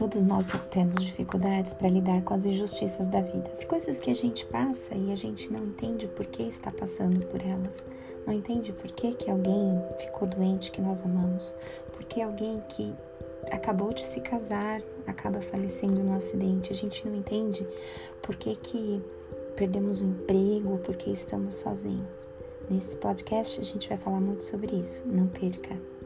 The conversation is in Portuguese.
Todos nós temos dificuldades para lidar com as injustiças da vida, as coisas que a gente passa e a gente não entende por que está passando por elas, não entende por que, que alguém ficou doente que nós amamos, por que alguém que acabou de se casar acaba falecendo num acidente, a gente não entende por que, que perdemos o emprego, por que estamos sozinhos. Nesse podcast a gente vai falar muito sobre isso, não perca!